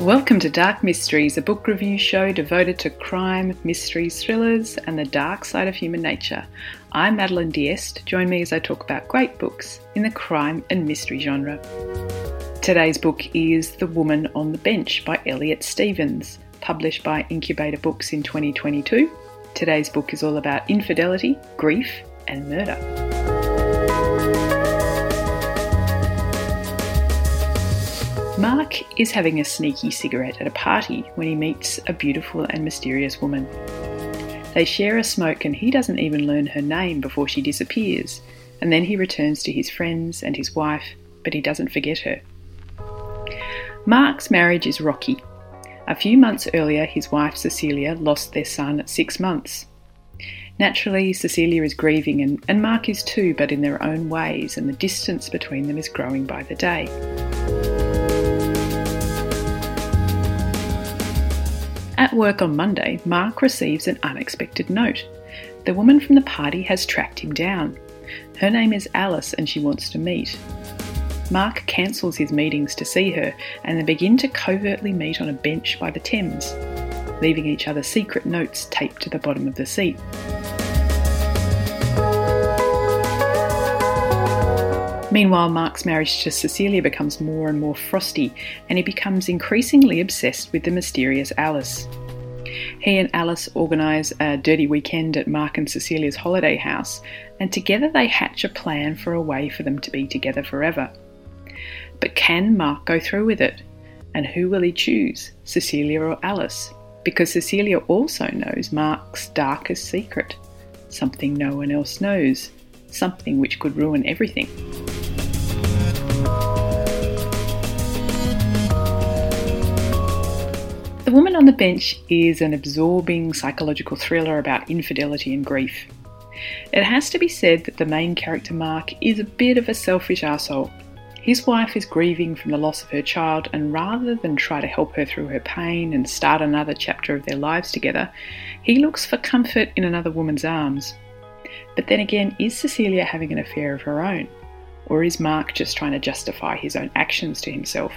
Welcome to Dark Mysteries, a book review show devoted to crime, mysteries, thrillers, and the dark side of human nature. I'm Madeline Diest. Join me as I talk about great books in the crime and mystery genre. Today's book is The Woman on the Bench by Elliot Stevens, published by Inkubator Books in 2022. Today's book is all about infidelity, grief, and murder. Mark is having a sneaky cigarette at a party when he meets a beautiful and mysterious woman. They share a smoke and he doesn't even learn her name before she disappears, and then he returns to his friends and his wife, but he doesn't forget her. Mark's marriage is rocky. A few months earlier, his wife Cecilia lost their son at six months. Naturally, Cecilia is grieving, and, and Mark is too, but in their own ways, and the distance between them is growing by the day. At work on Monday, Mark receives an unexpected note. The woman from the party has tracked him down. Her name is Alice and she wants to meet. Mark cancels his meetings to see her and they begin to covertly meet on a bench by the Thames, leaving each other secret notes taped to the bottom of the seat. Meanwhile, Mark's marriage to Cecilia becomes more and more frosty, and he becomes increasingly obsessed with the mysterious Alice. He and Alice organise a dirty weekend at Mark and Cecilia's holiday house, and together they hatch a plan for a way for them to be together forever. But can Mark go through with it? And who will he choose, Cecilia or Alice? Because Cecilia also knows Mark's darkest secret something no one else knows, something which could ruin everything. The Woman on the Bench is an absorbing psychological thriller about infidelity and grief. It has to be said that the main character Mark is a bit of a selfish asshole. His wife is grieving from the loss of her child, and rather than try to help her through her pain and start another chapter of their lives together, he looks for comfort in another woman's arms. But then again, is Cecilia having an affair of her own? Or is Mark just trying to justify his own actions to himself?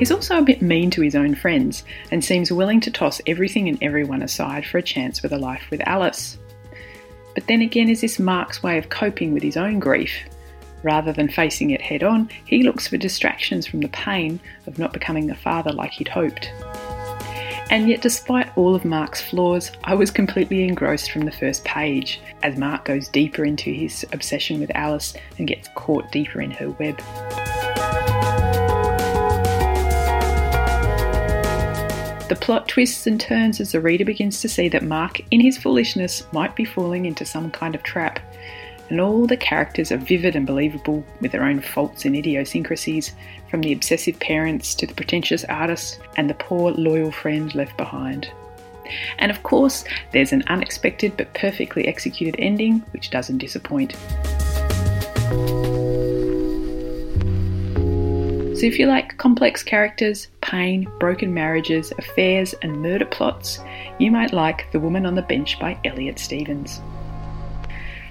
He's also a bit mean to his own friends and seems willing to toss everything and everyone aside for a chance with a life with Alice. But then again, is this Mark's way of coping with his own grief? Rather than facing it head on, he looks for distractions from the pain of not becoming the father like he'd hoped. And yet, despite all of Mark's flaws, I was completely engrossed from the first page as Mark goes deeper into his obsession with Alice and gets caught deeper in her web. The plot twists and turns as the reader begins to see that Mark, in his foolishness, might be falling into some kind of trap. And all the characters are vivid and believable with their own faults and idiosyncrasies, from the obsessive parents to the pretentious artist and the poor loyal friend left behind. And of course, there's an unexpected but perfectly executed ending which doesn't disappoint. So, if you like complex characters, pain, broken marriages, affairs, and murder plots, you might like The Woman on the Bench by Elliot Stevens.